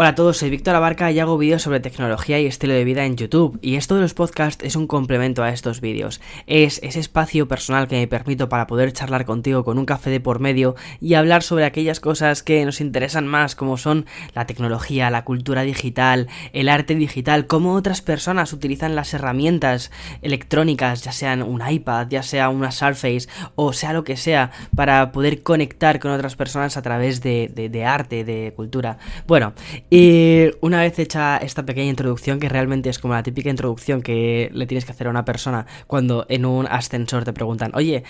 Hola a todos, soy Víctor Abarca y hago vídeos sobre tecnología y estilo de vida en YouTube. Y esto de los podcasts es un complemento a estos vídeos. Es ese espacio personal que me permito para poder charlar contigo con un café de por medio y hablar sobre aquellas cosas que nos interesan más, como son la tecnología, la cultura digital, el arte digital, cómo otras personas utilizan las herramientas electrónicas, ya sean un iPad, ya sea una Surface o sea lo que sea, para poder conectar con otras personas a través de, de arte, de cultura. Bueno, y una vez hecha esta pequeña introducción, que realmente es como la típica introducción que le tienes que hacer a una persona cuando en un ascensor te preguntan, oye,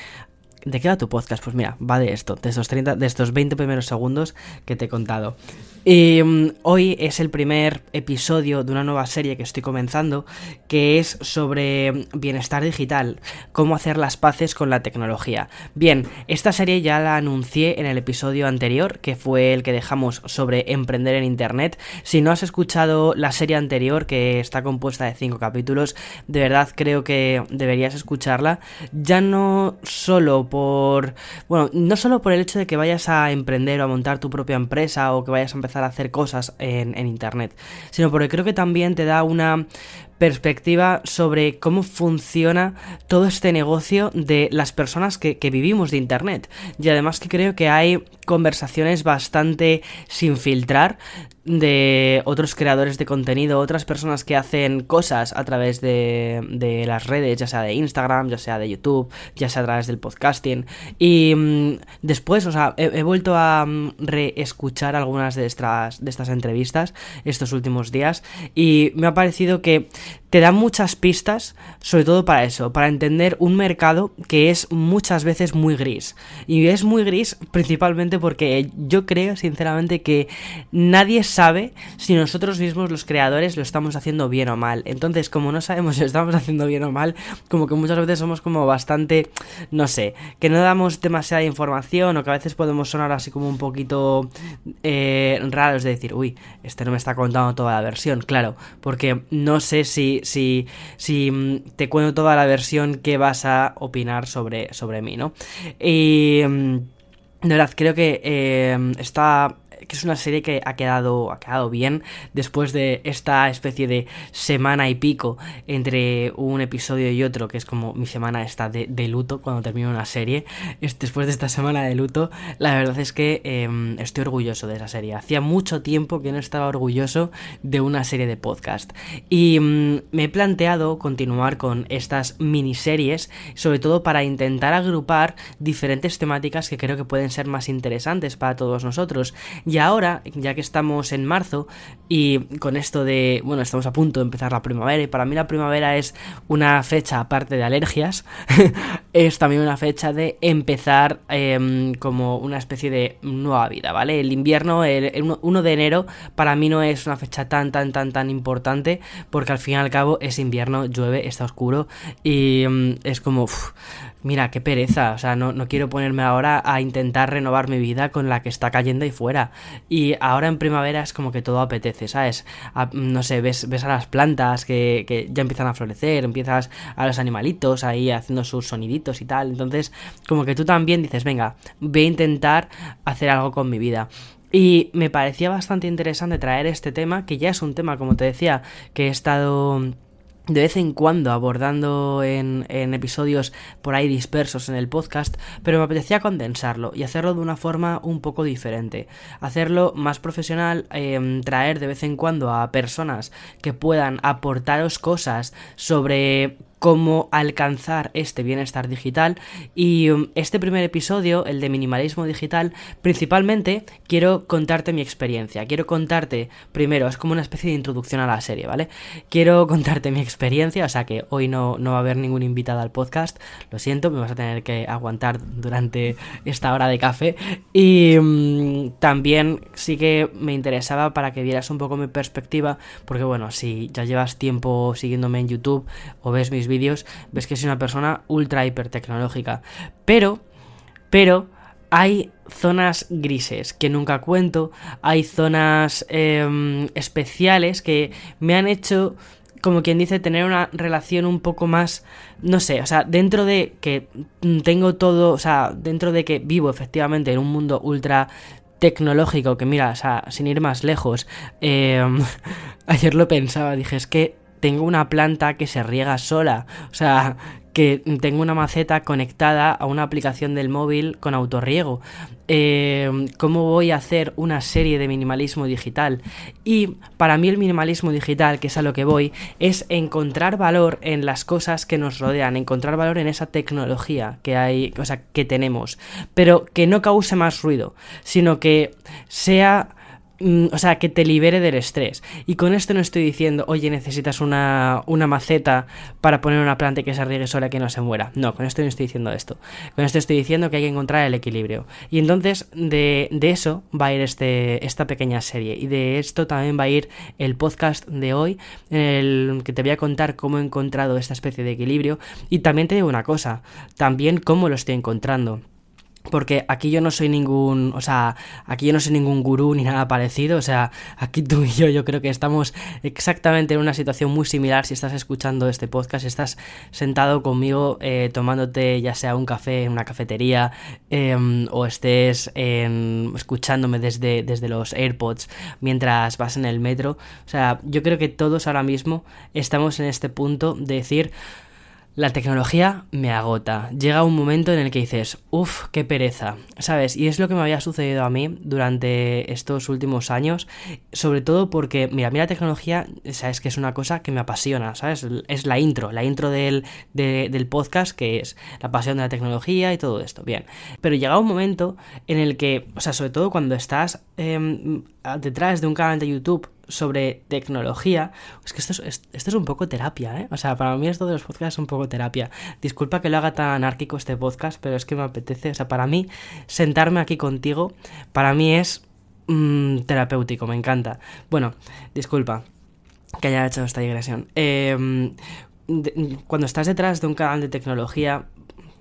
¿de qué va tu podcast? Pues mira, va de esto, de estos 30, de estos 20 primeros segundos que te he contado. Y mm, hoy es el primer episodio de una nueva serie que estoy comenzando, que es sobre bienestar digital, cómo hacer las paces con la tecnología. Bien, esta serie ya la anuncié en el episodio anterior, que fue el que dejamos sobre emprender en Internet. Si no has escuchado la serie anterior, que está compuesta de 5 capítulos, de verdad creo que deberías escucharla, ya no solo por, bueno, no solo por el hecho de que vayas a emprender o a montar tu propia empresa o que vayas a empezar a hacer cosas en, Internet, sino porque creo que también te da una perspectiva sobre cómo funciona todo este negocio de las personas que, que, vivimos de Internet. Y además que creo que hay conversaciones bastante sin filtrar de otros creadores de contenido, otras personas que hacen cosas a través de, de las redes, ya sea de Instagram, ya sea de YouTube, ya sea a través del podcasting. Y mmm, después, o sea, he, he vuelto a um, reescuchar algunas de estas, de estas entrevistas estos últimos días y me ha parecido que te dan muchas pistas, sobre todo para eso, para entender un mercado que es muchas veces muy gris. Y es muy gris principalmente porque yo creo, sinceramente, que nadie sabe si nosotros mismos, los creadores, lo estamos haciendo bien o mal. Entonces, como no sabemos si lo estamos haciendo bien o mal, como que muchas veces somos como bastante, no sé, que no damos demasiada información o que a veces podemos sonar así como un poquito eh, raros de decir, uy, este no me está contando toda la versión, claro, porque no sé si si, si, te cuento toda la versión que vas a opinar sobre, sobre mí, ¿no? Y mm, de verdad, creo que eh, está que es una serie que ha quedado, ha quedado bien después de esta especie de semana y pico entre un episodio y otro, que es como mi semana está de, luto cuando termino una serie. Es, después de esta semana de luto, la verdad es que eh, estoy orgulloso de esa serie. Hacía mucho tiempo que no estaba orgulloso de una serie de podcast. Y mm, me he planteado continuar con estas miniseries, sobre todo para intentar agrupar diferentes temáticas que creo que pueden ser más interesantes para todos nosotros. Ahora, ya que estamos en marzo y con esto de, bueno, estamos a punto de empezar la primavera y para mí la primavera es una fecha aparte de alergias, es también una fecha de empezar eh, como una especie de nueva vida, ¿vale? El invierno, el, el 1 de enero, para mí no es una fecha tan, tan, tan, tan importante porque al fin y al cabo es invierno, llueve, está oscuro y um, es como... Mira, qué pereza, o sea, no, no, quiero ponerme ahora a intentar renovar mi vida con la que está cayendo ahí fuera. Y ahora en primavera es como que todo apetece, ¿sabes? No sé, ves, ves a las plantas que, que, ya empiezan a florecer, empiezas a los animalitos ahí haciendo sus soniditos y tal. Entonces, como que tú también dices, venga, voy a intentar hacer algo con mi vida. Y me parecía bastante interesante traer este tema, que ya es un tema, como te decía, que he estado de vez en cuando abordando en, episodios por ahí dispersos en el podcast, pero me apetecía condensarlo y hacerlo de una forma un poco diferente, hacerlo más profesional, eh, traer de vez en cuando a personas que puedan aportaros cosas sobre cómo alcanzar este bienestar digital. Y um, este primer episodio, el de minimalismo digital, principalmente quiero contarte mi experiencia, quiero contarte primero, es como una especie de introducción a la serie, ¿vale? Quiero contarte mi experiencia, o sea que hoy no, no va a haber ningún invitado al podcast, lo siento, me vas a tener que aguantar durante esta hora de café. Y um, también sí que me interesaba para que vieras un poco mi perspectiva, porque bueno, si ya llevas tiempo siguiéndome en YouTube o ves mis vídeos, ves que soy una persona ultra hiper tecnológica. Pero, pero, hay zonas grises que nunca cuento, hay zonas eh, especiales que me han hecho, como quien dice, tener una relación un poco más, no sé, o sea, dentro de que tengo todo, o sea, dentro de que vivo efectivamente en un mundo ultra tecnológico que mira, o sea, sin ir más lejos, eh, ayer lo pensaba, dije, es que tengo una planta que se riega sola, o sea, que tengo una maceta conectada a una aplicación del móvil con autorriego. Eh, ¿Cómo voy a hacer una serie de minimalismo digital? Y para mí el minimalismo digital, que es a lo que voy, es encontrar valor en las cosas que nos rodean, encontrar valor en esa tecnología que hay, o sea, que tenemos, pero que no cause más ruido, sino que sea o sea, que te libere del estrés. Y con esto no estoy diciendo, oye, necesitas una, una maceta para poner una planta que se riegue sola que no se muera. No, con esto no estoy diciendo esto. Con esto estoy diciendo que hay que encontrar el equilibrio. Y entonces de, de eso va a ir este, esta pequeña serie. Y de esto también va a ir el podcast de hoy, en el que te voy a contar cómo he encontrado esta especie de equilibrio. Y también te digo una cosa, también cómo lo estoy encontrando. Porque aquí yo no soy ningún, o sea, aquí yo no soy ningún gurú ni nada parecido, o sea, aquí tú y yo yo creo que estamos exactamente en una situación muy similar si estás escuchando este podcast, estás sentado conmigo eh, tomándote ya sea un café en una cafetería em, o estés escuchándome desde, desde los AirPods mientras vas en el metro, o sea, yo creo que todos ahora mismo estamos en este punto de decir la tecnología me agota. Llega un momento en el que dices, uff, qué pereza, ¿sabes? Y es lo que me había sucedido a mí durante estos últimos años, sobre todo porque, mira, a mí la tecnología, sabes que es una cosa que me apasiona, ¿sabes? Es la intro, la intro del, del podcast, que es la pasión de la tecnología y todo esto, bien. Pero llega un momento en el que, o sea, sobre todo cuando estás em, detrás de un canal de YouTube sobre tecnología, es que esto es, esto es un poco terapia, ¿eh? O sea, para mí esto de los podcasts es un poco terapia. Disculpa que lo haga tan anárquico este podcast, pero es que me apetece, o sea, para mí sentarme aquí contigo, para mí es mm, terapéutico, me encanta. Bueno, disculpa que haya hecho esta digresión. Em, cuando estás detrás de un canal de tecnología,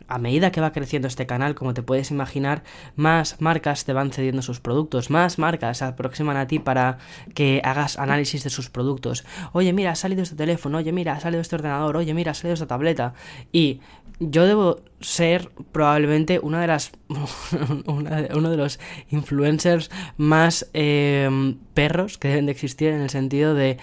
a medida que va creciendo este canal, como te puedes imaginar, más marcas te van cediendo sus productos, más marcas se aproximan a ti para que hagas análisis de sus productos. Oye, mira, ha salido este teléfono, oye, mira, ha salido este ordenador, oye, mira, ha salido esta tableta. Y yo debo ser probablemente una de las uno de los influencers más em, perros que deben de existir en el sentido de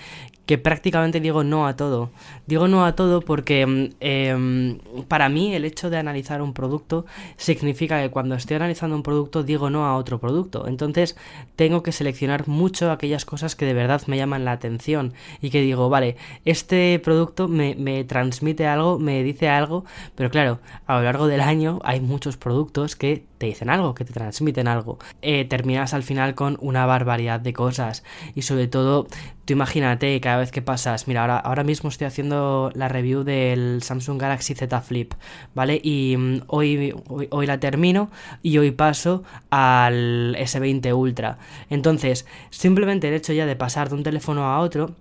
que prácticamente digo no a todo. Digo no a todo porque mm, em, para mí el hecho de analizar un producto significa que cuando estoy analizando un producto digo no a otro producto. Entonces tengo que seleccionar mucho aquellas cosas que de verdad me llaman la atención y que digo, vale, este producto me, me transmite algo, me dice algo, pero claro, a lo largo del año hay muchos productos que te dicen algo, que te transmiten algo. Eh, terminas al final con una barbaridad de cosas y sobre todo, tú imagínate cada vez que pasas, mira, ahora, ahora mismo estoy haciendo la review del Samsung Galaxy Z Flip, ¿vale? Y mm, hoy, hoy, la termino y hoy paso al S20 Ultra. Entonces, simplemente el hecho ya de pasar de un teléfono a otro,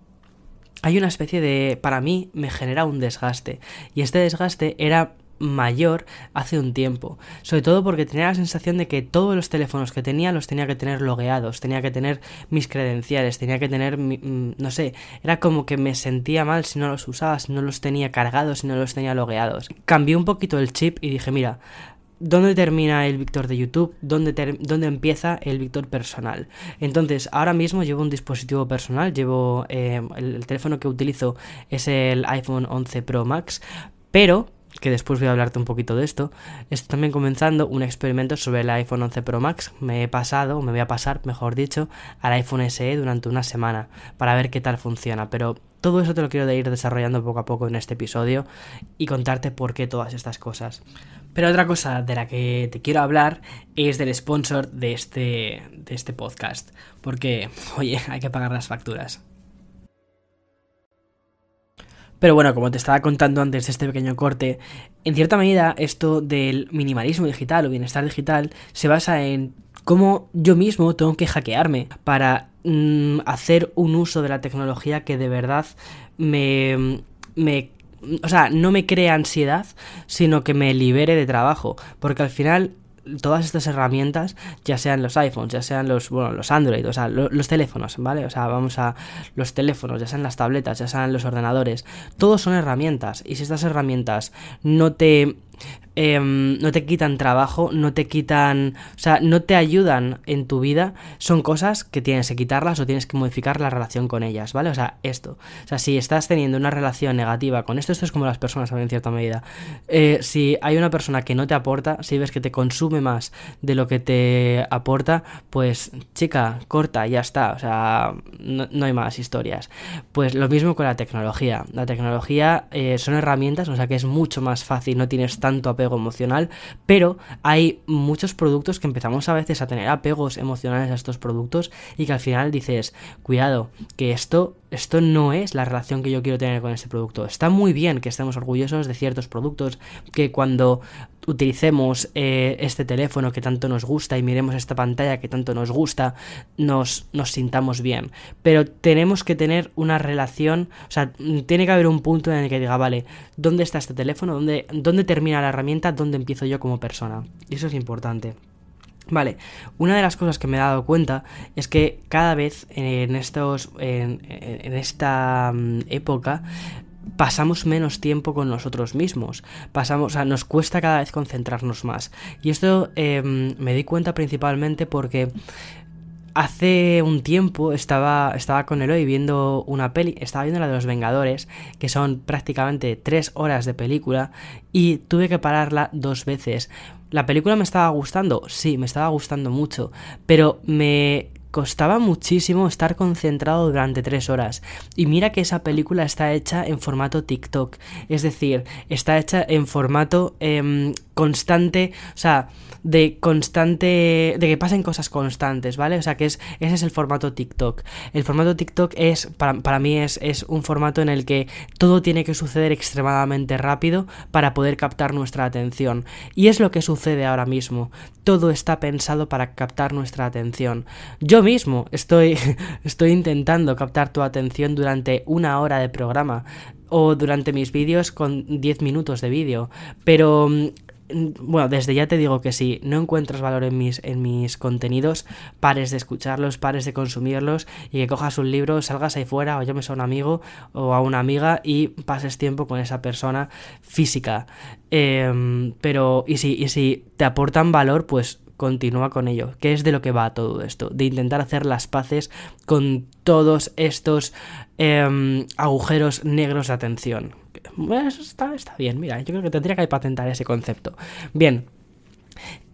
hay una especie de, para mí, me genera un desgaste. Y este desgaste era mayor hace un tiempo. Sobre todo porque tenía la sensación de que todos los teléfonos que tenía los tenía que tener logueados, tenía que tener mis credenciales, tenía que tener, mm, no sé, era como que me sentía mal si no los usaba, si no los tenía cargados, si no los tenía logueados. Cambié un poquito el chip y dije, mira, ¿Dónde termina el Víctor de YouTube? ¿Dónde, ¿Dónde, empieza el Víctor personal? Entonces, ahora mismo llevo un dispositivo personal, llevo eh, el, teléfono que utilizo es el iPhone 11 Pro Max, pero que después voy a hablarte un poquito de esto, estoy también comenzando un experimento sobre el iPhone 11 Pro Max. Me he pasado, me voy a pasar, mejor dicho, al iPhone SE durante una semana para ver qué tal funciona. Pero todo eso te lo quiero ir desarrollando poco a poco en este episodio y contarte por qué todas estas cosas. Pero otra cosa de la que te quiero hablar es del sponsor de este, de este podcast. Porque, oye, hay que pagar las facturas. Pero bueno, como te estaba contando antes de este pequeño corte, en cierta medida esto del minimalismo digital o bienestar digital se basa en cómo yo mismo tengo que hackearme para mm, hacer un uso de la tecnología que de verdad me, me o sea, no me crea ansiedad, sino que me libere de trabajo. Porque al final todas estas herramientas, ya sean los iPhones, ya sean los, bueno, los Android, o sea, los teléfonos, ¿vale? O sea, vamos a los teléfonos, ya sean las tabletas, ya sean los ordenadores, todos son herramientas. Y si estas herramientas no te Em, no te quitan trabajo, no te quitan, o sea, no te ayudan en tu vida, son cosas que tienes que quitarlas o tienes que modificar la relación con ellas, ¿vale? O sea, esto, o sea, si estás teniendo una relación negativa con esto, esto es como las personas en cierta medida, eh, si hay una persona que no te aporta, si ves que te consume más de lo que te aporta, pues chica, corta, ya está, o sea, no, hay más historias. Pues lo mismo con la tecnología, la tecnología eh, son herramientas, o sea que es mucho más fácil, no tienes tanto apego emocional, pero hay muchos productos que empezamos a veces a tener apegos emocionales a estos productos y que al final dices, cuidado, que esto esto no es la relación que yo quiero tener con este producto. Está muy bien que estemos orgullosos de ciertos productos, que cuando utilicemos eh, este teléfono que tanto nos gusta y miremos esta pantalla que tanto nos gusta, nos, nos sintamos bien. Pero tenemos que tener una relación, o sea, tiene que haber un punto en el que diga, vale, ¿dónde está este teléfono? ¿Dónde, dónde termina la herramienta? ¿Dónde empiezo yo como persona? Y eso es importante. Vale, una de las cosas que me he dado cuenta es que cada vez en estos. en, esta mm, época pasamos menos tiempo con nosotros mismos. Pasamos, o sea, nos cuesta cada vez concentrarnos más. Y esto em, me di cuenta principalmente porque Hace un tiempo estaba, estaba con Eloy viendo una peli, estaba viendo la de los Vengadores, que son prácticamente tres horas de película, y tuve que pararla dos veces. ¿La película me estaba gustando? Sí, me estaba gustando mucho, pero me costaba muchísimo estar concentrado durante tres horas. Y mira que esa película está hecha en formato TikTok, es decir, está hecha en formato em, constante, o sea, de constante, de que pasen cosas constantes, ¿vale? O sea, que es, ese es el formato TikTok. El formato TikTok es, para, para mí es, es un formato en el que todo tiene que suceder extremadamente rápido para poder captar nuestra atención. Y es lo que sucede ahora mismo. Todo está pensado para captar nuestra atención. Yo mismo estoy, estoy intentando captar tu atención durante una hora de programa o durante mis vídeos con 10 minutos de vídeo. Pero mm, bueno, desde ya te digo que si no encuentras valor en mis, en mis contenidos, pares de escucharlos, pares de consumirlos y que cojas un libro, salgas ahí fuera o llames a un amigo o a una amiga y pases tiempo con esa persona física. Em, pero, y si, y si te aportan valor, pues continúa con ello, que es de lo que va todo esto, de intentar hacer las paces con todos estos em, agujeros negros de atención. Bueno, eso está, está bien, mira, yo creo que tendría que patentar ese concepto. Bien,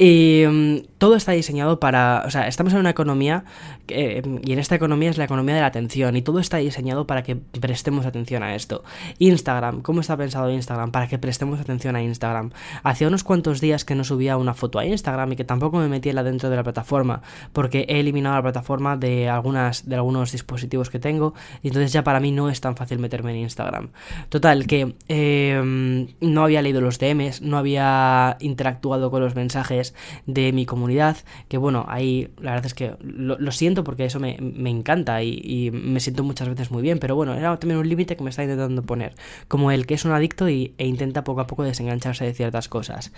y mm, todo está diseñado para, o sea, estamos en una economía y en esta economía es la economía de la atención y todo está diseñado para que prestemos atención a esto. Instagram, ¿cómo está pensado Instagram? Para que prestemos atención a Instagram. Hacía unos cuantos días que no subía una foto a Instagram y que tampoco me metía dentro de la plataforma porque he eliminado la plataforma de algunas de algunos dispositivos que tengo y entonces ya para mí no es tan fácil meterme en Instagram. Total, que em, no había leído los DMs, no había interactuado con los mensajes de mi comunidad, que bueno, ahí la verdad es que lo siento porque eso me, encanta y, me siento muchas veces muy bien, pero bueno, era también un límite que me está intentando poner, como el que es un adicto y, e intenta poco a poco desengancharse de ciertas cosas.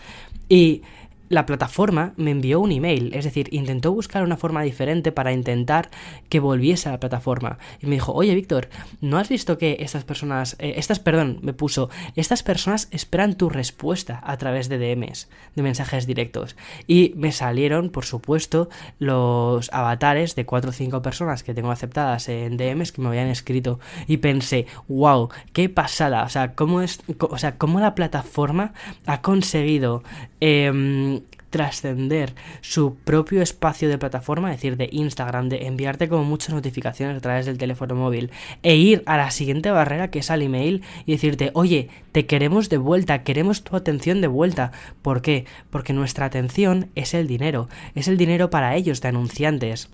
Y la plataforma me envió un email, es decir, intentó buscar una forma diferente para intentar que volviese a la plataforma. Y me dijo, oye Víctor, ¿no has visto que estas personas, eh, estas, perdón, me puso, estas personas esperan tu respuesta a través de DMs, de mensajes directos? Y me salieron, por supuesto, los avatares de cuatro o cinco personas que tengo aceptadas en DMs que me habían escrito. Y pensé, wow, qué pasada, o sea, cómo es, o sea, cómo la plataforma ha conseguido... Eh, trascender su propio espacio de plataforma, es decir, de Instagram, de enviarte como muchas notificaciones a través del teléfono móvil, e ir a la siguiente barrera que es al email y decirte, oye, te queremos de vuelta, queremos tu atención de vuelta. ¿Por qué? Porque nuestra atención es el dinero, es el dinero para ellos de anunciantes.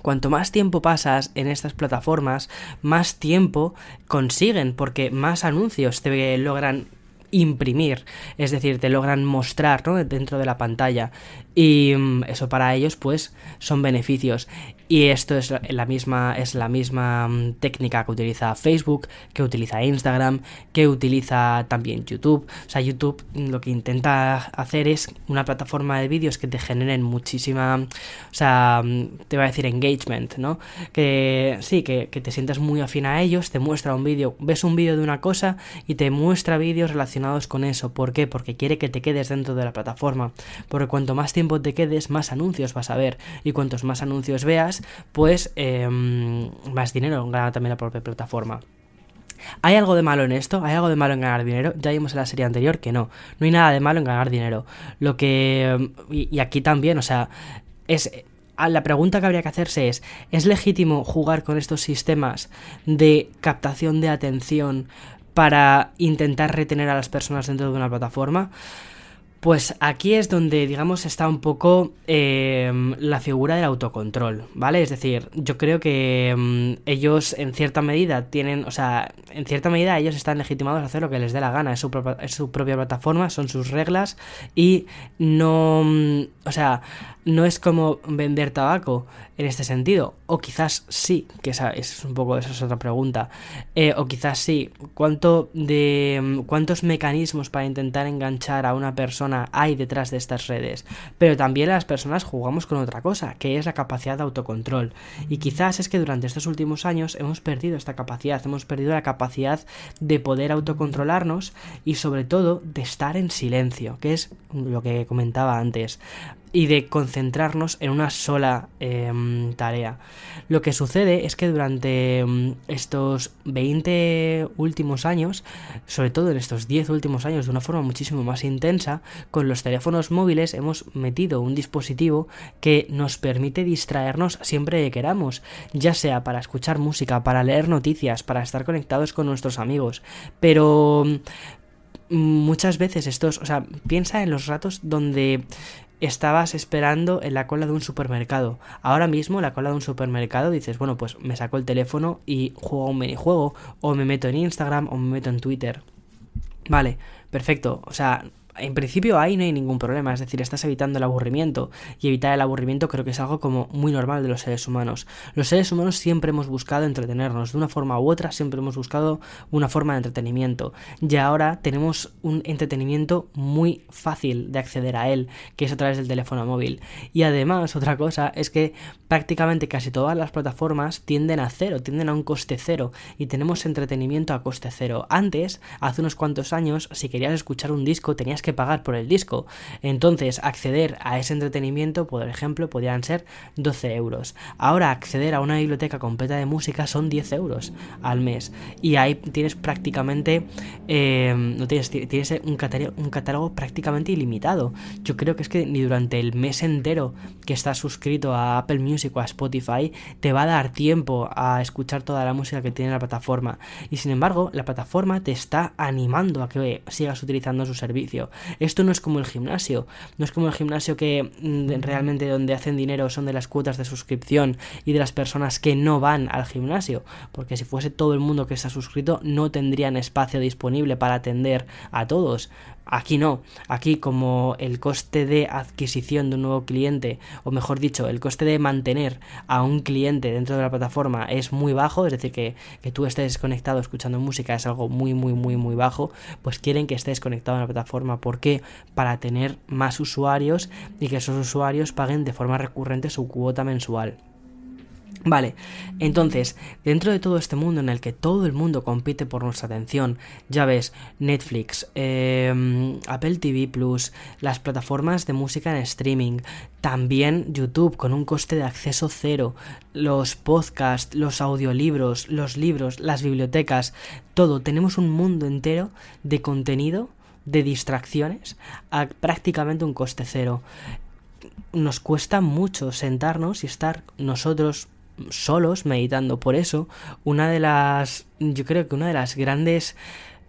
Cuanto más tiempo pasas en estas plataformas, más tiempo consiguen, porque más anuncios te logran imprimir, es decir, te logran mostrar dentro de la pantalla y mm, eso para ellos pues son beneficios. Y esto es la misma, es la misma mm, técnica que utiliza Facebook, que utiliza Instagram, que utiliza también YouTube. O sea, YouTube lo que intenta hacer es una plataforma de vídeos que te generen muchísima, o sea, mm, te va a decir engagement, ¿no? Que sí, que, que te sientas muy afín a ellos, te muestra un vídeo, ves un vídeo de una cosa y te muestra vídeos relacionados con eso. ¿Por qué? Porque quiere que te quedes dentro de la plataforma. Porque cuanto más tiempo te quedes, más anuncios vas a ver. Y cuantos más anuncios veas, pues em, más dinero gana también la propia plataforma. ¿Hay algo de malo en esto? ¿Hay algo de malo en ganar dinero? Ya vimos en la serie anterior que no. No hay nada de malo en ganar dinero. Lo que... Em, y, aquí también, o sea, es... La pregunta que habría que hacerse es, ¿es legítimo jugar con estos sistemas de captación de atención para intentar retener a las personas dentro de una plataforma? Pues aquí es donde, digamos, está un poco em, la figura del autocontrol, ¿vale? Es decir, yo creo que em, ellos en cierta medida tienen, o sea, en cierta medida ellos están legitimados a hacer lo que les dé la gana, es su, es su propia plataforma, son sus reglas y no, o sea, no es como vender tabaco en este sentido, o quizás sí, que esa es un poco, esa es otra pregunta, eh, o quizás sí, ¿cuánto de, cuántos mecanismos para intentar enganchar a una persona hay detrás de estas redes, pero también las personas jugamos con otra cosa, que es la capacidad de autocontrol, y quizás es que durante estos últimos años hemos perdido esta capacidad, hemos perdido la capacidad de poder autocontrolarnos y sobre todo de estar en silencio, que es lo que comentaba antes y de concentrarnos en una sola em, tarea. Lo que sucede es que durante em, estos 20 últimos años, sobre todo en estos 10 últimos años de una forma muchísimo más intensa, con los teléfonos móviles hemos metido un dispositivo que nos permite distraernos siempre que queramos, ya sea para escuchar música, para leer noticias, para estar conectados con nuestros amigos, pero mm, muchas veces estos, o sea, piensa en los ratos donde estabas esperando en la cola de un supermercado. Ahora mismo, la cola de un supermercado, dices, bueno, pues me saco el teléfono y juego un minijuego, o me meto en Instagram, o me meto en Twitter. Vale, perfecto. O sea, en principio ahí no hay ningún problema, es decir, estás evitando el aburrimiento y evitar el aburrimiento creo que es algo como muy normal de los seres humanos. Los seres humanos siempre hemos buscado entretenernos, de una forma u otra siempre hemos buscado una forma de entretenimiento y ahora tenemos un entretenimiento muy fácil de acceder a él, que es a través del teléfono móvil. Y además, otra cosa es que prácticamente casi todas las plataformas tienden a cero, tienden a un coste cero y tenemos entretenimiento a coste cero. Antes, hace unos cuantos años, si querías escuchar un disco tenías que pagar por el disco. Entonces, acceder a ese entretenimiento, por ejemplo, podrían ser 12 euros. Ahora, acceder a una biblioteca completa de música son 10 euros al mes. Y ahí tienes prácticamente. Eh, no tienes, tienes un, catálogo, un catálogo prácticamente ilimitado. Yo creo que es que ni durante el mes entero que estás suscrito a Apple Music o a Spotify te va a dar tiempo a escuchar toda la música que tiene la plataforma. Y sin embargo, la plataforma te está animando a que sigas utilizando su servicio. Esto no es como el gimnasio, no es como el gimnasio que mm, realmente donde hacen dinero son de las cuotas de suscripción y de las personas que no van al gimnasio, porque si fuese todo el mundo que está suscrito no tendrían espacio disponible para atender a todos. Aquí no, aquí como el coste de adquisición de un nuevo cliente, o mejor dicho, el coste de mantener a un cliente dentro de la plataforma es muy bajo, es decir, que, que tú estés conectado escuchando música es algo muy, muy, muy, muy bajo, pues quieren que estés conectado a la plataforma. ¿Por qué? Para tener más usuarios y que esos usuarios paguen de forma recurrente su cuota mensual. Vale, entonces, dentro de todo este mundo en el que todo el mundo compite por nuestra atención, ya ves, Netflix, em, Apple TV Plus, las plataformas de música en streaming, también YouTube con un coste de acceso cero, los podcasts, los audiolibros, los libros, las bibliotecas, todo, tenemos un mundo entero de contenido, de distracciones, a prácticamente un coste cero. Nos cuesta mucho sentarnos y estar nosotros solos meditando. Por eso, una de las, yo creo que una de las grandes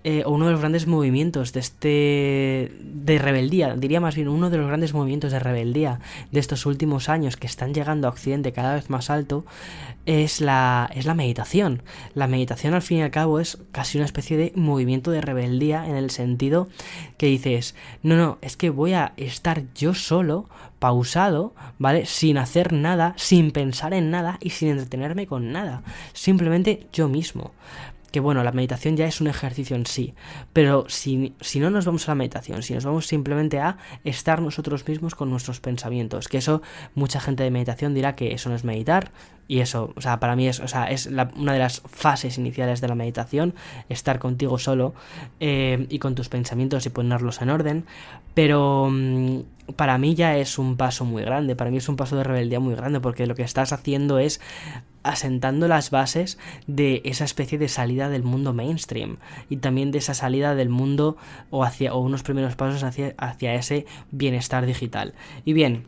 eh, o uno de los grandes movimientos de este de rebeldía, diría más bien uno de los grandes movimientos de rebeldía de estos últimos años que están llegando a Occidente cada vez más alto es la es la meditación. La meditación al fin y al cabo es casi una especie de movimiento de rebeldía en el sentido que dices, no, no, es que voy a estar yo solo, pausado, ¿vale? Sin hacer nada, sin pensar en nada y sin entretenerme con nada, simplemente yo mismo. Que bueno, la meditación ya es un ejercicio en sí, pero si, si, no nos vamos a la meditación, si nos vamos simplemente a estar nosotros mismos con nuestros pensamientos, que eso mucha gente de meditación dirá que eso no es meditar, y eso, o sea, para mí es, o sea, es una de las fases iniciales de la meditación, estar contigo solo eh, y con tus pensamientos y ponerlos en orden, pero mm, para mí ya es un paso muy grande, para mí es un paso de rebeldía muy grande, porque lo que estás haciendo es asentando las bases de esa especie de salida del mundo mainstream y también de esa salida del mundo o hacia unos primeros pasos hacia, hacia ese bienestar digital. Y bien,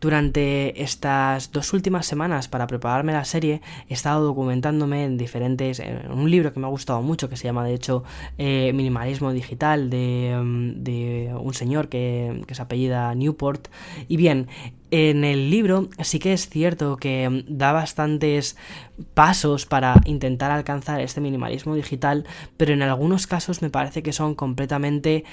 durante estas dos últimas semanas para prepararme la serie he estado documentándome en diferentes, en un libro que me ha gustado mucho que se llama de hecho eh, Minimalismo Digital de, mm, de un señor que, que se apellida Newport. Y bien, en el libro sí que es cierto que mm, da bastantes pasos para intentar alcanzar este minimalismo digital, pero en algunos casos me parece que son completamente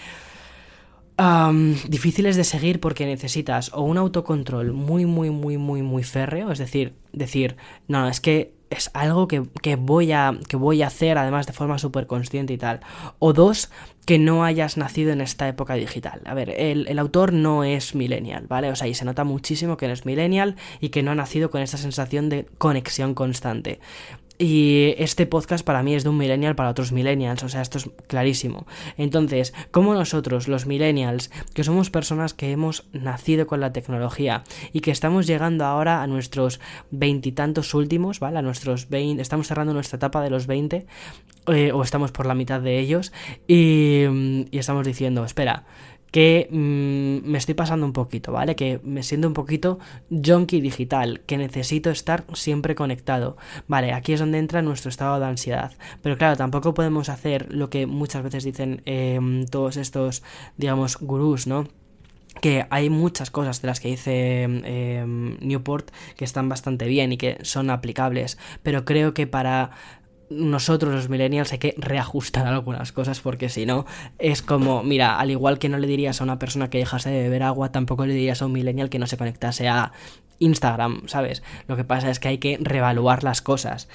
difíciles de seguir porque necesitas o un autocontrol muy, muy, muy, muy, muy férreo, es decir, decir, no, es que es algo que, voy, a, que voy a hacer además de forma súper consciente y tal. O dos, que no hayas nacido en esta época digital. A ver, el, el, autor no es millennial, ¿vale? O sea, y se nota muchísimo que no es millennial y que no ha nacido con esta sensación de conexión constante. Y este podcast para mí es de un millennial para otros millennials, o sea, esto es clarísimo. Entonces, como nosotros, los millennials, que somos personas que hemos nacido con la tecnología y que estamos llegando ahora a nuestros veintitantos últimos, ¿vale? A nuestros veinte, estamos cerrando nuestra etapa de los veinte, eh, o estamos por la mitad de ellos, y, y estamos diciendo, espera, que mm, me estoy pasando un poquito, ¿vale? Que me siento un poquito junkie digital, que necesito estar siempre conectado. Vale, aquí es donde entra nuestro estado de ansiedad. Pero claro, tampoco podemos hacer lo que muchas veces dicen em, todos estos, digamos, gurús, ¿no? que hay muchas cosas de las que dice em, Newport que están bastante bien y que son aplicables, pero creo que para nosotros los millennials hay que reajustar algunas cosas porque si no es como, mira, al igual que no le dirías a una persona que dejase de beber agua, tampoco le dirías a un millennial que no se conectase a Instagram, ¿sabes? Lo que pasa es que hay que reevaluar las cosas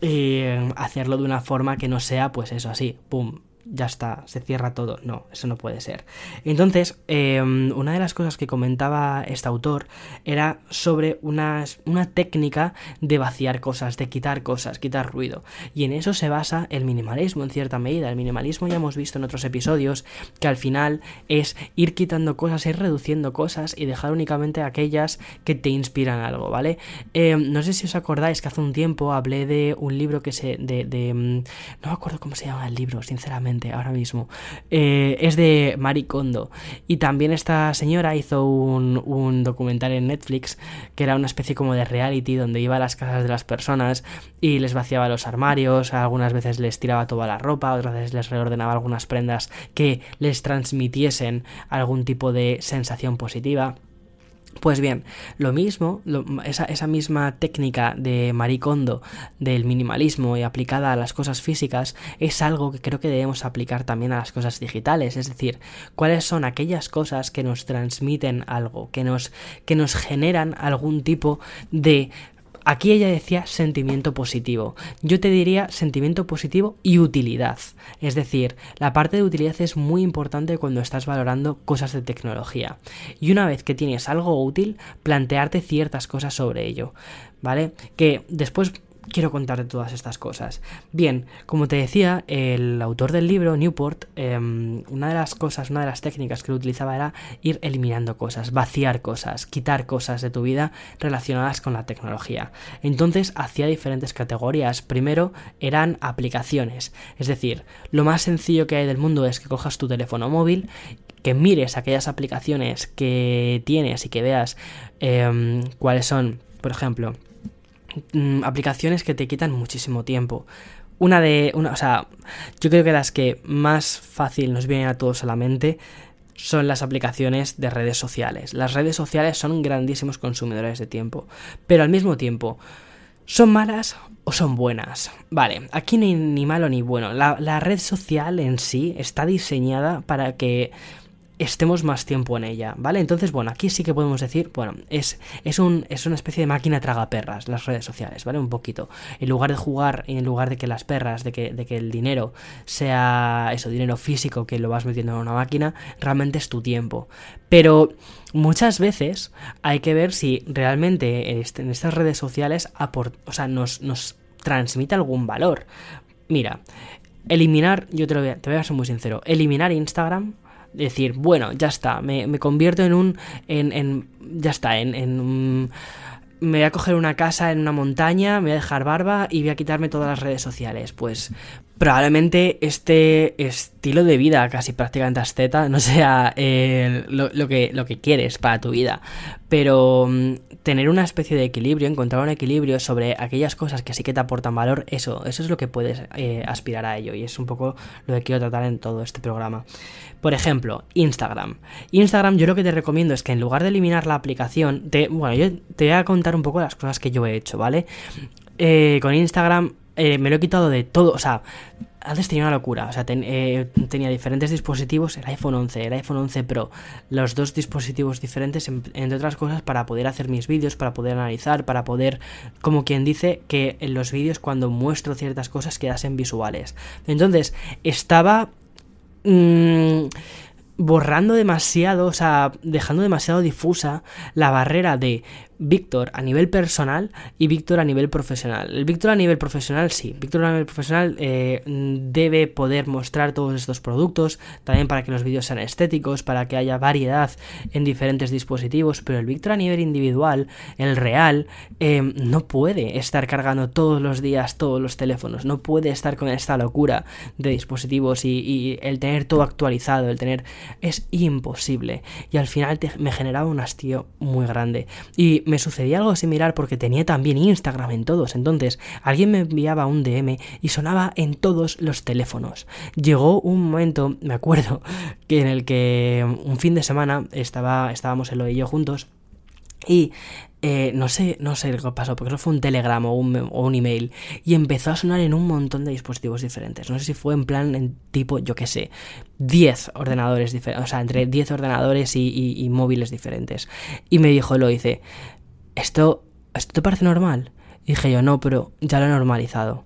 y hacerlo de una forma que no sea pues eso así, pum, ya está, se cierra todo. No, eso no puede ser. Entonces, em, una de las cosas que comentaba este autor era sobre una, una técnica de vaciar cosas, de quitar cosas, quitar ruido. Y en eso se basa el minimalismo en cierta medida. El minimalismo ya hemos visto en otros episodios que al final es ir quitando cosas, ir reduciendo cosas y dejar únicamente aquellas que te inspiran algo, ¿vale? Em, no sé si os acordáis que hace un tiempo hablé de un libro que se... de, de em, no me acuerdo cómo se llama el libro, sinceramente ahora mismo. Eh, es de Marie Kondo. Y también esta señora hizo un, un documental en Netflix que era una especie como de reality donde iba a las casas de las personas y les vaciaba los armarios, algunas veces les tiraba toda la ropa, otras veces les reordenaba algunas prendas que les transmitiesen algún tipo de sensación positiva. Pues bien, lo mismo, esa, misma técnica de Maricondo del minimalismo y aplicada a las cosas físicas es algo que creo que debemos aplicar también a las cosas digitales, es decir, cuáles son aquellas cosas que nos transmiten algo, que nos, que nos generan algún tipo de Aquí ella decía sentimiento positivo. Yo te diría sentimiento positivo y utilidad. Es decir, la parte de utilidad es muy importante cuando estás valorando cosas de tecnología. Y una vez que tienes algo útil, plantearte ciertas cosas sobre ello. ¿Vale? Que después quiero contarte todas estas cosas. Bien, como te decía, el autor del libro, Newport, em, una de las cosas, una de las técnicas que utilizaba era ir eliminando cosas, vaciar cosas, quitar cosas de tu vida relacionadas con la tecnología. Entonces hacía diferentes categorías. Primero eran aplicaciones, es decir, lo más sencillo que hay del mundo es que cojas tu teléfono móvil que mires aquellas aplicaciones que tienes y que veas em, cuáles son, por ejemplo, Mm, aplicaciones que te quitan muchísimo tiempo. una de, una, o sea, yo creo que las que más fácil nos vienen a todos a la mente son las aplicaciones de redes sociales. Las redes sociales son grandísimos consumidores de tiempo, pero al mismo tiempo, ¿son malas o son buenas? Vale, aquí ni, ni malo ni bueno. La, la red social en sí está diseñada para que estemos más tiempo en ella, ¿vale? Entonces, bueno, aquí sí que podemos decir, bueno, es, es, un, es una especie de máquina tragaperras las redes sociales, ¿vale? Un poquito. En lugar de jugar, en lugar de que las perras, de que, de que el dinero sea eso, dinero físico que lo vas metiendo en una máquina, realmente es tu tiempo. Pero muchas veces hay que ver si realmente en estas redes sociales o sea, nos, nos transmite algún valor. Mira, eliminar, yo te, lo te voy a ser muy sincero, eliminar Instagram decir, bueno, ya está, me, me convierto en un, en, en ya está, en, en me voy a coger una casa en una montaña, me voy a dejar barba y voy a quitarme todas las redes sociales. Pues probablemente este estilo de vida, casi prácticamente asceta, no sea lo, que, lo que quieres para tu vida. Pero mm, tener una especie de equilibrio, encontrar un equilibrio sobre aquellas cosas que sí que te aportan valor, eso, eso es lo que puedes eh, aspirar a ello. Y es un poco lo que quiero tratar en todo este programa. Por ejemplo, Instagram. Instagram yo lo que te recomiendo es que en lugar de eliminar la aplicación, te, bueno, yo te voy a contar un poco las cosas que yo he hecho, ¿vale? Eh, con Instagram eh, me lo he quitado de todo, o sea, antes tenía una locura, o sea, eh, tenía diferentes dispositivos, el iPhone 11, el iPhone 11 Pro, los dos dispositivos diferentes, entre otras cosas, para poder hacer mis vídeos, para poder analizar, para poder, como quien dice, que en los vídeos cuando muestro ciertas cosas quedasen visuales. Entonces, estaba... Mmm, borrando demasiado, o sea, dejando demasiado difusa la barrera de Víctor a nivel personal y Víctor a nivel profesional. El Víctor a nivel profesional sí, Víctor a nivel profesional eh, debe poder mostrar todos estos productos, también para que los vídeos sean estéticos, para que haya variedad en diferentes dispositivos, pero el Víctor a nivel individual, el real, eh, no puede estar cargando todos los días todos los teléfonos, no puede estar con esta locura de dispositivos y, el tener todo actualizado, el tener... es imposible. Y al final me generaba un hastío muy grande. Y me sucedía algo similar porque tenía también Instagram en todos. Entonces, alguien me enviaba un DM y sonaba en todos los teléfonos. Llegó un momento, me acuerdo, que en el que un fin de semana estaba, estábamos Elo y yo juntos y eh, no sé, no sé qué pasó, porque eso fue un telegrama o un, un, email, y empezó a sonar en un montón de dispositivos diferentes. No sé si fue en plan, en tipo, yo qué sé, 10 ordenadores diferentes, o sea, entre 10 ordenadores y, móviles diferentes. Y me dijo, lo hice, ¿esto, ¿esto te parece normal? Y dije yo, no, pero ya lo he normalizado.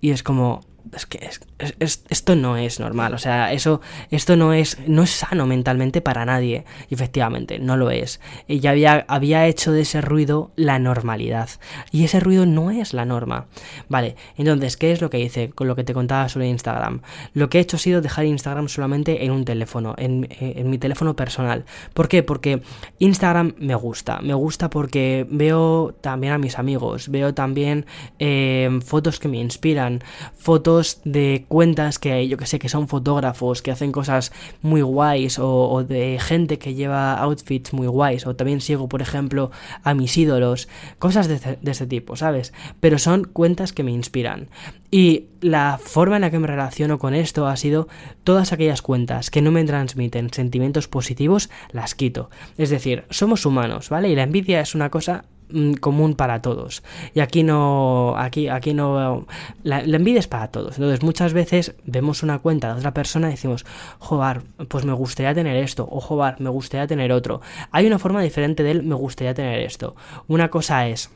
Y es como, es que esto no es normal, o sea, eso, esto no es, no es sano mentalmente para nadie, y efectivamente, no lo es. Ella había, había hecho de ese ruido la normalidad, y ese ruido no es la norma. Vale, entonces, ¿qué es lo que hice con lo que te contaba sobre Instagram? Lo que he hecho ha sido dejar Instagram solamente en un teléfono, en, mi teléfono personal. ¿Por qué? Porque Instagram me gusta, me gusta porque veo también a mis amigos, veo también eh, fotos que me inspiran, fotos de cuentas que yo que sé que son fotógrafos, que hacen cosas muy guays, o, de gente que lleva outfits muy guays, o también sigo, por ejemplo, a mis ídolos, cosas de, de tipo, ¿sabes? Pero son cuentas que me inspiran. Y la forma en la que me relaciono con esto ha sido todas aquellas cuentas que no me transmiten sentimientos positivos, las quito. Es decir, somos humanos, ¿vale? Y la envidia es una cosa Mm, común para todos. Y aquí no, aquí, aquí no, la, envidia es para todos. Entonces muchas veces vemos una cuenta de otra persona y decimos, joder, pues me gustaría tener esto, o joder, me gustaría tener otro. Hay una forma diferente de él, me gustaría tener esto. Una cosa es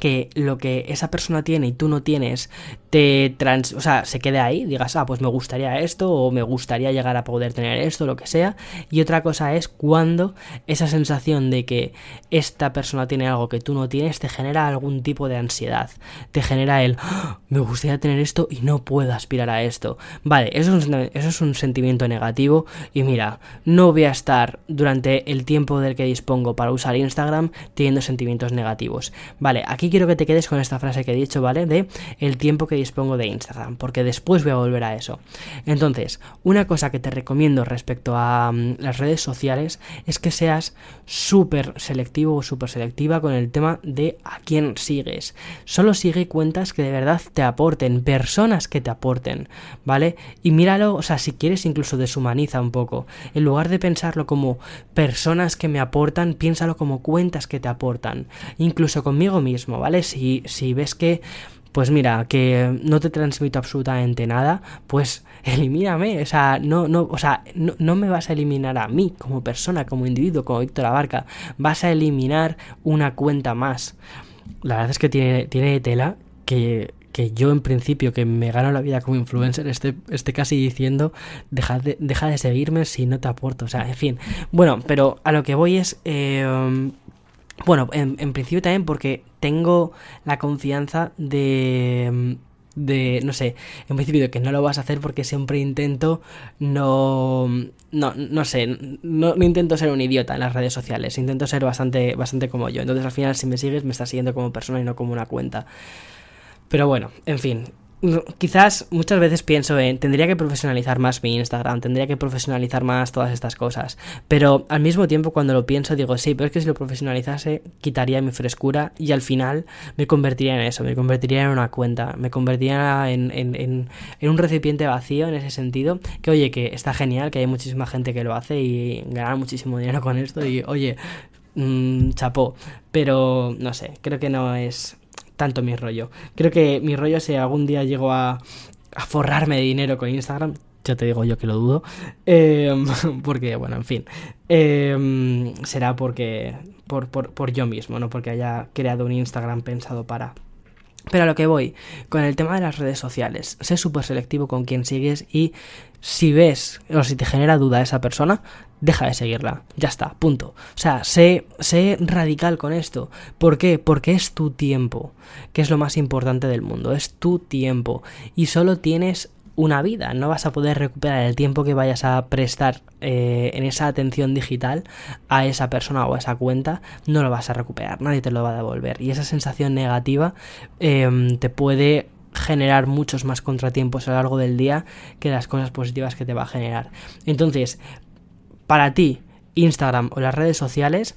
que lo que esa persona tiene y tú no tienes trans, o sea, se quede ahí, digas, ah, pues me gustaría esto o me gustaría llegar a poder tener esto, lo que sea. Y otra cosa es cuando esa sensación de que esta persona tiene algo que tú no tienes te genera algún tipo de ansiedad, te genera el, ah, me gustaría tener esto y no puedo aspirar a esto. Vale, eso es, un, eso es un sentimiento negativo y mira, no voy a estar durante el tiempo del que dispongo para usar Instagram teniendo sentimientos negativos. Vale, aquí quiero que te quedes con esta frase que he dicho, ¿vale? De el tiempo que dispongo de Instagram, porque después voy a volver a eso. Entonces, una cosa que te recomiendo respecto a mm, las redes sociales es que seas súper selectivo o súper selectiva con el tema de a quién sigues. Solo sigue cuentas que de verdad te aporten, personas que te aporten, ¿vale? Y míralo, o sea, si quieres incluso deshumaniza un poco. En lugar de pensarlo como personas que me aportan, piénsalo como cuentas que te aportan. Incluso conmigo mismo, ¿vale? Si, si ves que pues mira, que no te transmito absolutamente nada, pues elimíname, o sea, no, no, o sea, no, me vas a eliminar a mí como persona, como individuo, como Víctor Abarca, vas a eliminar una cuenta más. La verdad es que tiene, tiene tela que, que yo en principio que me gano la vida como influencer esté, esté casi diciendo deja de, deja de seguirme si no te aporto. O sea, en fin. Bueno, pero a lo que voy es... Eh, bueno, en, principio también porque tengo la confianza de de, no sé, en principio de que no lo vas a hacer porque siempre intento no, no, no sé, no, no, intento ser un idiota en las redes sociales, intento ser bastante, bastante como yo. Entonces al final si me sigues me estás siguiendo como persona y no como una cuenta. Pero bueno, en fin, quizás muchas veces pienso en tendría que profesionalizar más mi Instagram, tendría que profesionalizar más todas estas cosas, pero al mismo tiempo cuando lo pienso digo, sí, pero es que si lo profesionalizase quitaría mi frescura y al final me convertiría en eso, me convertiría en una cuenta, me convertiría en, en, en, un recipiente vacío en ese sentido, que oye, que está genial, que hay muchísima gente que lo hace y gana muchísimo dinero con esto y oye, mmm, chapó, pero no sé, creo que no es tanto mi rollo. Creo que mi rollo, si algún día llego a, forrarme de dinero con Instagram, ya te digo yo que lo dudo, em, porque, bueno, en fin, em, será porque, por, por, por yo mismo, no porque haya creado un Instagram pensado para... Pero a lo que voy, con el tema de las redes sociales, sé súper selectivo con quién sigues y si ves o si te genera duda esa persona, deja de seguirla. Ya está, punto. O sea, sé, sé radical con esto. ¿Por qué? Porque es tu tiempo, que es lo más importante del mundo. Es tu tiempo. Y solo tienes una vida. No vas a poder recuperar el tiempo que vayas a prestar eh, en esa atención digital a esa persona o a esa cuenta. No lo vas a recuperar. Nadie te lo va a devolver. Y esa sensación negativa em, te puede generar muchos más contratiempos a lo largo del día que las cosas positivas que te va a generar. Entonces, para ti, Instagram o las redes sociales,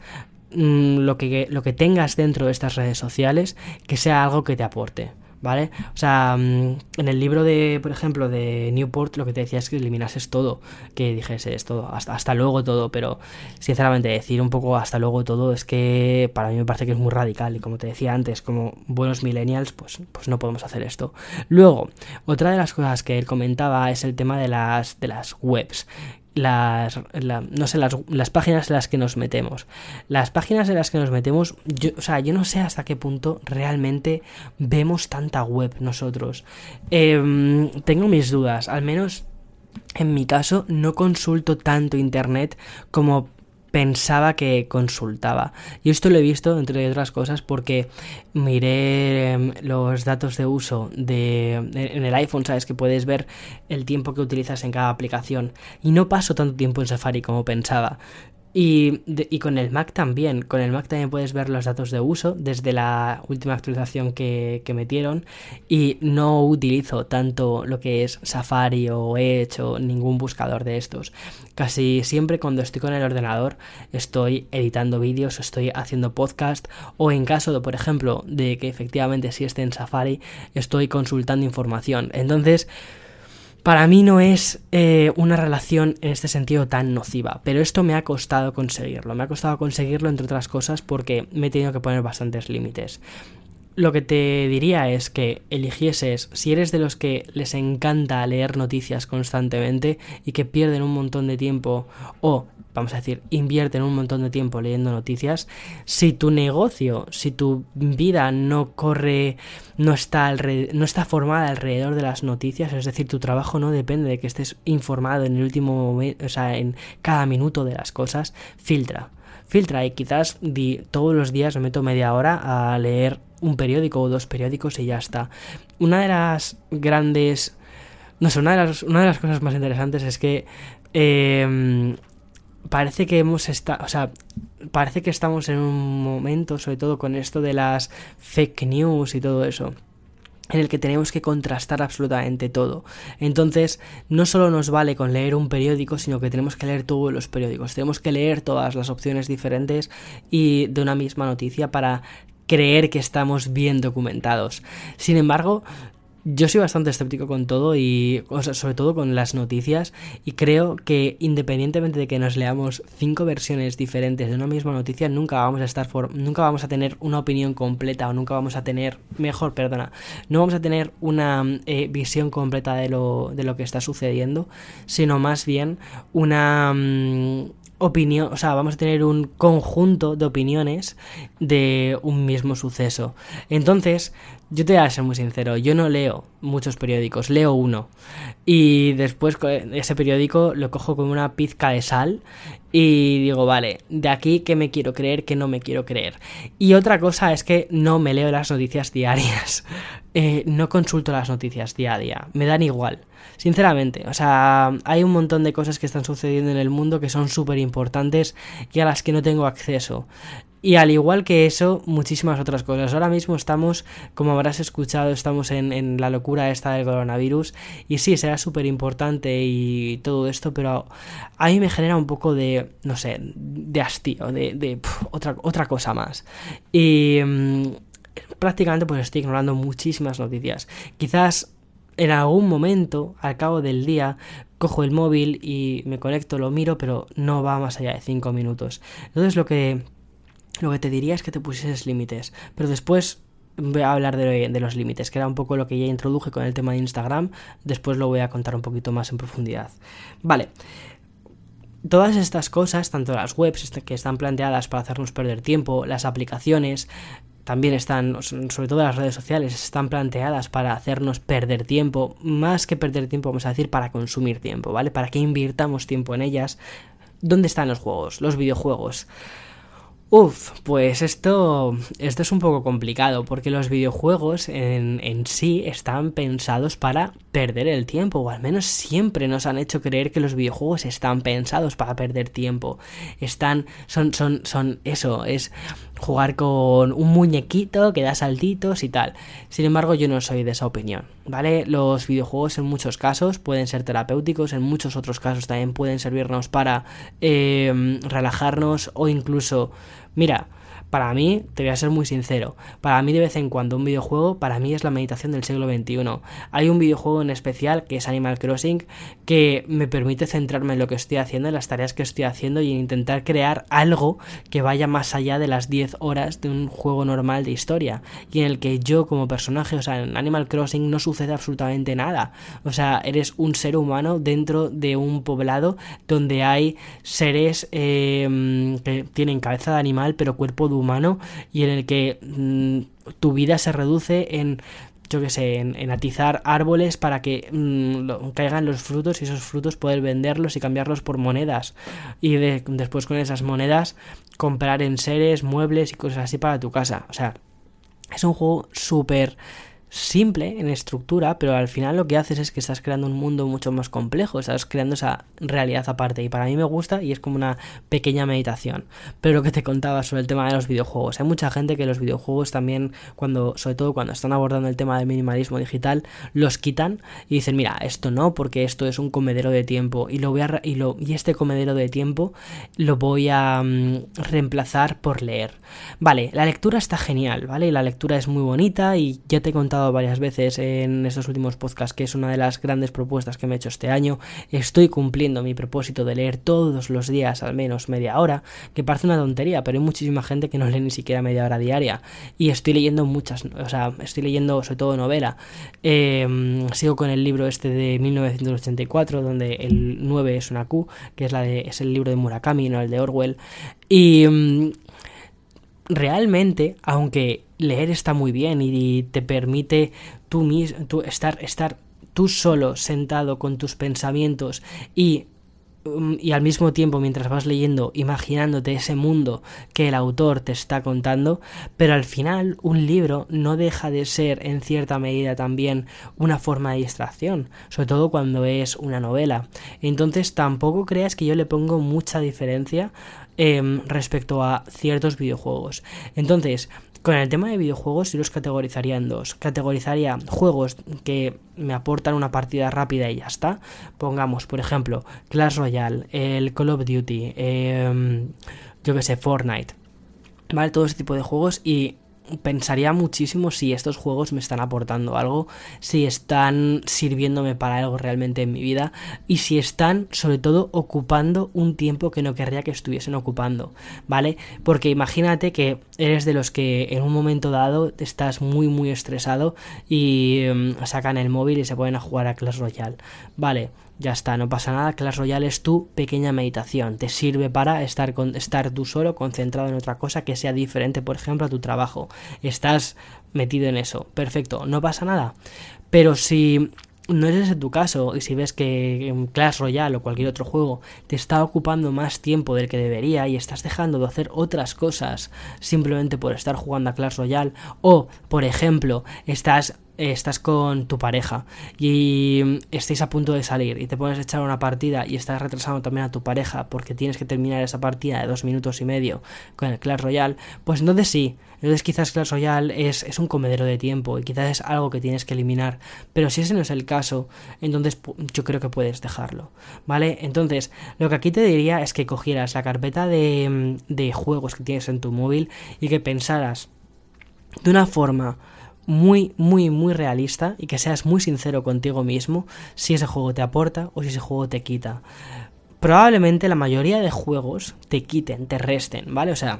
mm, lo, que, lo que tengas dentro de estas redes sociales, que sea algo que te aporte. ¿Vale? O sea, mm, en el libro de, por ejemplo, de Newport, lo que te decía es que eliminases todo, que dijeses todo, hasta, hasta luego todo, pero sinceramente decir un poco hasta luego todo es que para mí me parece que es muy radical y como te decía antes, como buenos millennials, pues, pues no podemos hacer esto. Luego, otra de las cosas que él comentaba es el tema de las, de las webs, las, no sé, las, las, páginas en las que nos metemos. Las páginas en las que nos metemos, yo, o sea, yo no sé hasta qué punto realmente vemos tanta web nosotros. Em, tengo mis dudas, al menos en mi caso no consulto tanto internet como pensaba que consultaba. Y esto lo he visto, entre otras cosas, porque miré em, los datos de uso de, en el iPhone, sabes que puedes ver el tiempo que utilizas en cada aplicación. Y no paso tanto tiempo en Safari como pensaba. Y, y, con el Mac también, con el Mac también puedes ver los datos de uso desde la última actualización que, metieron y no utilizo tanto lo que es Safari o Edge o ningún buscador de estos. Casi siempre cuando estoy con el ordenador estoy editando vídeos, estoy haciendo podcast o en caso de, por ejemplo, de que efectivamente si esté en Safari, estoy consultando información. Entonces, para mí no es eh, una relación en este sentido tan nociva, pero esto me ha costado conseguirlo. Me ha costado conseguirlo, entre otras cosas, porque me he tenido que poner bastantes límites lo que te diría es que eligieses, si eres de los que les encanta leer noticias constantemente y que pierden un montón de tiempo o, vamos a decir, invierten un montón de tiempo leyendo noticias, si tu negocio, si tu vida no corre, no está, no está formada alrededor de las noticias, es decir, tu trabajo no depende de que estés informado en el último momento, o sea, en cada minuto de las cosas, filtra filtra y quizás di, todos los días me meto media hora a leer un periódico o dos periódicos y ya está. Una de las grandes... No sé, una de las, una de las cosas más interesantes es que em, parece que hemos estado, o sea, parece que estamos en un momento, sobre todo con esto de las fake news y todo eso, en el que tenemos que contrastar absolutamente todo. Entonces, no solo nos vale con leer un periódico, sino que tenemos que leer todos los periódicos, tenemos que leer todas las opciones diferentes y de una misma noticia para creer que estamos bien documentados. Sin embargo, yo soy bastante escéptico con todo y sobre todo con las noticias y creo que independientemente de que nos leamos cinco versiones diferentes de una misma noticia nunca vamos a estar nunca vamos a tener una opinión completa o nunca vamos a tener mejor perdona no vamos a tener una eh, visión completa de lo, de lo que está sucediendo sino más bien una mm, opinión, o sea, vamos a tener un conjunto de opiniones de un mismo suceso. Entonces, yo te voy a ser muy sincero, yo no leo muchos periódicos, leo uno. Y después ese periódico lo cojo con una pizca de sal y digo, vale, de aquí que me quiero creer, que no me quiero creer. Y otra cosa es que no me leo las noticias diarias. Eh, no consulto las noticias día a día, me dan igual. Sinceramente, o sea, hay un montón de cosas que están sucediendo en el mundo que son súper importantes y a las que no tengo acceso. Y al igual que eso, muchísimas otras cosas. Ahora mismo estamos, como habrás escuchado, estamos en, la locura esta del coronavirus. Y sí, será súper importante y todo esto, pero a mí me genera un poco de, no sé, de hastío, de, otra, otra cosa más. Y mm, prácticamente pues estoy ignorando muchísimas noticias. Quizás en algún momento, al cabo del día, cojo el móvil y me conecto, lo miro, pero no va más allá de 5 minutos. Entonces lo que lo que te diría es que te pusieses límites, pero después voy a hablar de, los límites, que era un poco lo que ya introduje con el tema de Instagram, después lo voy a contar un poquito más en profundidad. Vale. Todas estas cosas, tanto las webs que están planteadas para hacernos perder tiempo, las aplicaciones, también están, sobre todo las redes sociales, están planteadas para hacernos perder tiempo, más que perder tiempo, vamos a decir, para consumir tiempo, ¿vale? Para que invirtamos tiempo en ellas. ¿Dónde están los juegos, los videojuegos? Uf, pues esto, esto es un poco complicado porque los videojuegos en, en, sí están pensados para perder el tiempo o al menos siempre nos han hecho creer que los videojuegos están pensados para perder tiempo. Están, son, son, son eso, es jugar con un muñequito que da saltitos y tal. Sin embargo, yo no soy de esa opinión, ¿vale? Los videojuegos en muchos casos pueden ser terapéuticos, en muchos otros casos también pueden servirnos para eh, relajarnos o incluso, mira, para mí, te voy a ser muy sincero, para mí de vez en cuando un videojuego, para mí es la meditación del siglo XXI. Hay un videojuego en especial que es Animal Crossing que me permite centrarme en lo que estoy haciendo, en las tareas que estoy haciendo y en intentar crear algo que vaya más allá de las 10 horas de un juego normal de historia y en el que yo como personaje, o sea, en Animal Crossing no sucede absolutamente nada. O sea, eres un ser humano dentro de un poblado donde hay seres eh, que tienen cabeza de animal pero cuerpo de humano y en el que mm, tu vida se reduce en yo que sé, en, atizar árboles para que mm, caigan los frutos y esos frutos poder venderlos y cambiarlos por monedas. Y después con esas monedas comprar en seres, muebles y cosas así para tu casa. O sea, es un juego súper simple en estructura, pero al final lo que haces es que estás creando un mundo mucho más complejo, estás creando esa realidad aparte y para mí me gusta y es como una pequeña meditación. Pero lo que te contaba sobre el tema de los videojuegos, hay mucha gente que los videojuegos también cuando sobre todo cuando están abordando el tema del minimalismo digital los quitan y dicen, "Mira, esto no, porque esto es un comedero de tiempo y lo voy a y este comedero de tiempo lo voy a mm, reemplazar por leer." Vale, la lectura está genial, ¿vale? La lectura es muy bonita y ya te he contado varias veces en estos últimos podcasts que es una de las grandes propuestas que me he hecho este año. Estoy cumpliendo mi propósito de leer todos los días al menos media hora, que parece una tontería, pero hay muchísima gente que no lee ni siquiera media hora diaria. Y estoy leyendo muchas, o sea, estoy leyendo sobre todo novela. Em, sigo con el libro este de 1984, donde el 9 es una Q, que es, la de, es el libro de Murakami, no el de Orwell. Y em, realmente, aunque leer está muy bien y te permite tú mismo estar, estar tú solo sentado con tus pensamientos y um, y al mismo tiempo mientras vas leyendo imaginándote ese mundo que el autor te está contando, pero al final un libro no deja de ser en cierta medida también una forma de distracción, sobre todo cuando es una novela. Entonces tampoco creas que yo le pongo mucha diferencia Em, respecto a ciertos videojuegos. Entonces, Con el tema de videojuegos yo los categorizaría en dos. Categorizaría juegos que me aportan una partida rápida y ya está. Pongamos, por ejemplo, Clash Royale, el Call of Duty, em, yo que sé, Fortnite. ¿Vale? Todo ese tipo de juegos y pensaría muchísimo si estos juegos me están aportando algo, si están sirviéndome para algo realmente en mi vida y si están sobre todo ocupando un tiempo que no querría que estuviesen ocupando, ¿vale? Porque imagínate que eres de los que en un momento dado estás muy muy estresado y mm, sacan el móvil y se ponen a jugar a Clash Royale, ¿vale? Ya está, no pasa nada. Clash Royale es tu pequeña meditación. Te sirve para estar, con, estar tú solo, concentrado en otra cosa que sea diferente, por ejemplo, a tu trabajo. Estás metido en eso. Perfecto, no pasa nada. Pero si no es ese tu caso y si ves que Clash Royale o cualquier otro juego te está ocupando más tiempo del que debería y estás dejando de hacer otras cosas simplemente por estar jugando a Clash Royale o por ejemplo estás estás con tu pareja y estáis a punto de salir y te pones a echar una partida y estás retrasando también a tu pareja porque tienes que terminar esa partida de dos minutos y medio con el Clash Royale, pues entonces sí, entonces quizás Clash Royale es, es un comedero de tiempo y quizás es algo que tienes que eliminar, pero si ese no es el caso, entonces yo creo que puedes dejarlo, ¿vale? Entonces, lo que aquí te diría es que cogieras la carpeta de, de juegos que tienes en tu móvil y que pensaras de una forma muy, muy, muy realista y que seas muy sincero contigo mismo si ese juego te aporta o si ese juego te quita. Probablemente la mayoría de juegos te quiten, te resten, ¿vale? O sea,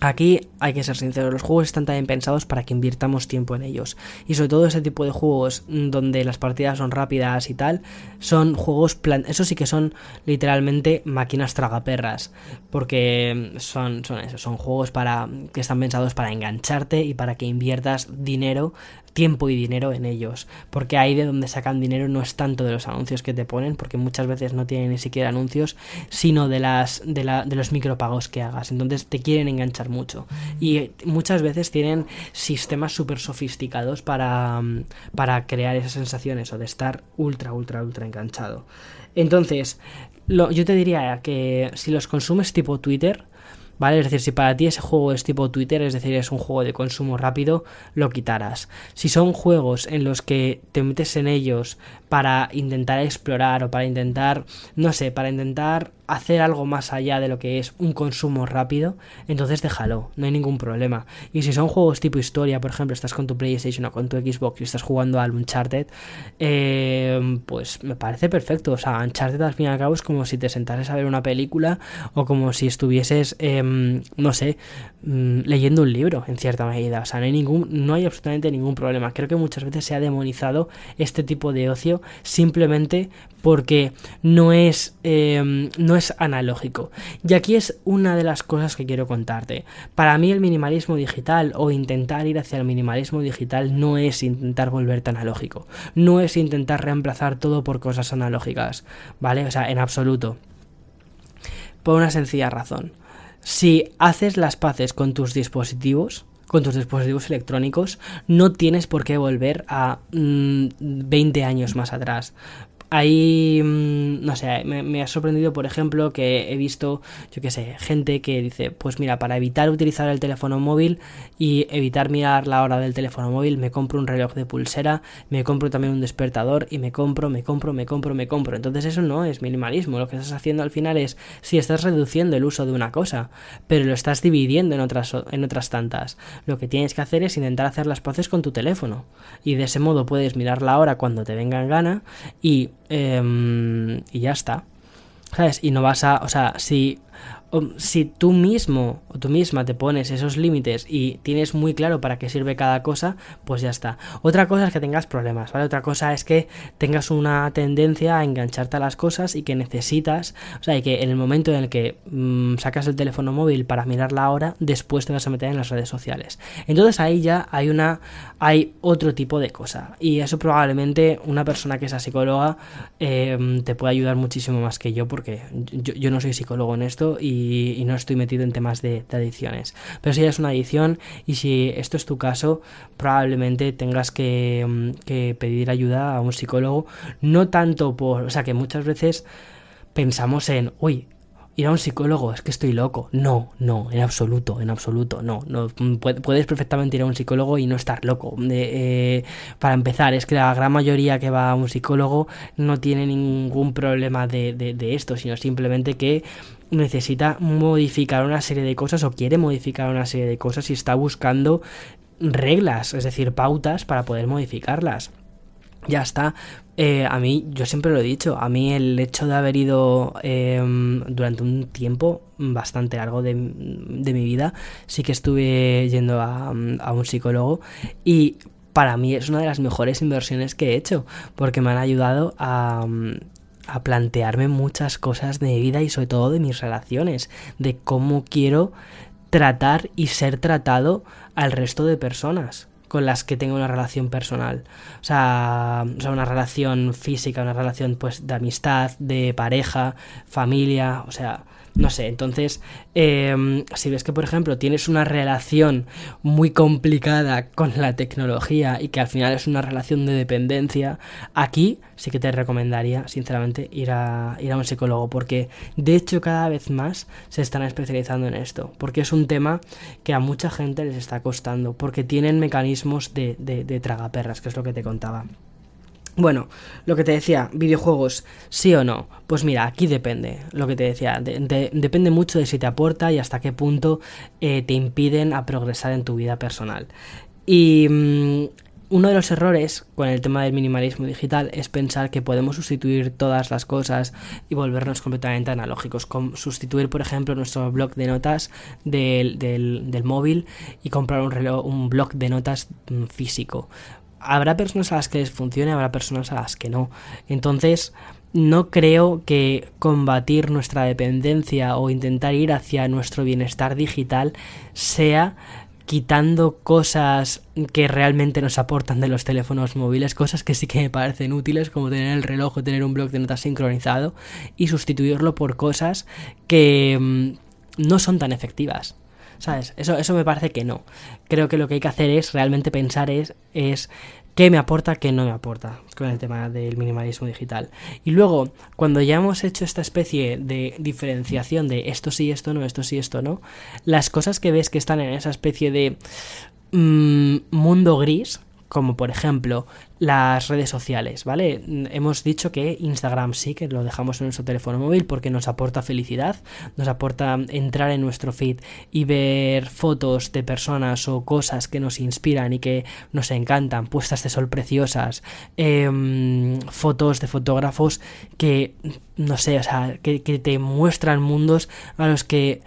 Aquí hay que ser sinceros, los juegos están también pensados para que invirtamos tiempo en ellos. Y sobre todo ese tipo de juegos donde las partidas son rápidas y tal, son juegos, plan eso sí que son literalmente máquinas tragaperras. Porque son, son eso, son juegos para que están pensados para engancharte y para que inviertas dinero tiempo y dinero en ellos. Porque ahí de donde sacan dinero no es tanto de los anuncios que te ponen, porque muchas veces no tienen ni siquiera anuncios, sino de las de, la, de los micropagos que hagas. Entonces te quieren enganchar mucho. Y muchas veces tienen sistemas súper sofisticados para, para crear esas sensaciones o de estar ultra, ultra, ultra enganchado. Entonces, yo te diría que si los consumes tipo Twitter, ¿vale? Es decir, si para ti ese juego es tipo Twitter, es decir, es un juego de consumo rápido, lo quitarás. Si son juegos en los que te metes en ellos para intentar explorar o para intentar, no sé, para intentar hacer algo más allá de lo que es un consumo rápido, entonces déjalo, no hay ningún problema. Y si son juegos tipo historia, por ejemplo, estás con tu PlayStation o con tu Xbox y estás jugando al Uncharted, eh, pues me parece perfecto. O sea, Uncharted al fin y al cabo es como si te sentases a ver una película o como si estuvieses, em, no sé, mm, leyendo un libro en cierta medida. O sea, no hay ningún, no hay absolutamente ningún problema. Creo que muchas veces se ha demonizado este tipo de ocio simplemente porque no es, em, no es analógico. Y aquí es una de las cosas que quiero contarte. Para mí el minimalismo digital o intentar ir hacia el minimalismo digital no es intentar volverte analógico. No es intentar reemplazar todo por cosas analógicas. ¿Vale? O sea, en absoluto. Por una sencilla razón. Si haces las paces con tus dispositivos, con tus dispositivos electrónicos, no tienes por qué volver a 20 mm, años más atrás. Ahí, mm, no sé, me, ha sorprendido, por ejemplo, que he visto, yo qué sé, gente que dice, pues mira, para evitar utilizar el teléfono móvil y evitar mirar la hora del teléfono móvil, me compro un reloj de pulsera, me compro también un despertador y me compro, me compro, me compro, me compro. Entonces eso no es minimalismo, lo que estás haciendo al final es, si estás reduciendo el uso de una cosa, pero lo estás dividiendo en otras, en otras tantas. Lo que tienes que hacer es intentar hacer las paces con tu teléfono y de ese modo puedes mirar la hora cuando te venga en gana y Em, y ya está. ¿Sabes? Y no vas a. O sea, si si tú mismo o tú misma te pones esos límites y tienes muy claro para qué sirve cada cosa, pues ya está. Otra cosa es que tengas problemas, ¿vale? Otra cosa es que tengas una tendencia a engancharte a las cosas y que necesitas, o sea, y que en el momento en el que mm, sacas el teléfono móvil para mirar la hora, después te vas a meter en las redes sociales. Entonces ahí ya hay una, hay otro tipo de cosa. Y eso probablemente una persona que sea psicóloga em, te puede ayudar muchísimo más que yo porque yo, yo no soy psicólogo en esto y y, no estoy metido en temas de, adicciones. Pero si es una adicción y si esto es tu caso, probablemente tengas que, mm, que pedir ayuda a un psicólogo, no tanto por, o sea, que muchas veces pensamos en, uy, ir a un psicólogo, es que estoy loco. No, no, en absoluto, en absoluto, no. no puedes perfectamente ir a un psicólogo y no estar loco. Eh, para empezar, es que la gran mayoría que va a un psicólogo no tiene ningún problema de esto, sino simplemente que necesita modificar una serie de cosas o quiere modificar una serie de cosas y está buscando reglas, es decir, pautas para poder modificarlas. Ya está. Eh, a mí, yo siempre lo he dicho, a mí el hecho de haber ido em, durante un tiempo bastante largo de, mi vida, sí que estuve yendo a, a un psicólogo y para mí es una de las mejores inversiones que he hecho, porque me han ayudado a, a plantearme muchas cosas de mi vida y sobre todo de mis relaciones, de cómo quiero tratar y ser tratado al resto de personas con las que tengo una relación personal. O sea, o sea, una relación física, una relación pues de amistad, de pareja, familia, o sea, no sé, entonces, em, si ves que, por ejemplo, tienes una relación muy complicada con la tecnología y que al final es una relación de dependencia, aquí sí que te recomendaría, sinceramente, ir a, ir a un psicólogo, porque de hecho cada vez más se están especializando en esto, porque es un tema que a mucha gente les está costando, porque tienen mecanismos de, de, de tragaperras, que es lo que te contaba. Bueno, lo que te decía, videojuegos, sí o no. Pues mira, aquí depende, lo que te decía, depende mucho de si te aporta y hasta qué punto eh, te impiden a progresar en tu vida personal. Y mm, uno de los errores con el tema del minimalismo digital es pensar que podemos sustituir todas las cosas y volvernos completamente analógicos. Sustituir, por ejemplo, nuestro blog de notas del, del, móvil y comprar un, reloj, un blog de notas mm, físico habrá personas a las que les funcione, habrá personas a las que no. Entonces, no creo que combatir nuestra dependencia o intentar ir hacia nuestro bienestar digital sea quitando cosas que realmente nos aportan de los teléfonos móviles, cosas que sí que me parecen útiles, como tener el reloj o tener un blog de notas sincronizado, y sustituirlo por cosas que mm, no son tan efectivas. ¿Sabes? Eso, eso me parece que no. Creo que lo que hay que hacer es realmente pensar es, es qué me aporta, qué no me aporta con el tema del minimalismo digital. Y luego, cuando ya hemos hecho esta especie de diferenciación de esto sí, esto no, esto sí, esto no, las cosas que ves que están en esa especie de mm, mundo gris, como por ejemplo las redes sociales, ¿vale? Hemos dicho que Instagram sí que lo dejamos en nuestro teléfono móvil porque nos aporta felicidad, nos aporta entrar en nuestro feed y ver fotos de personas o cosas que nos inspiran y que nos encantan, puestas de sol preciosas, em, fotos de fotógrafos que, no sé, o sea, que te muestran mundos a los que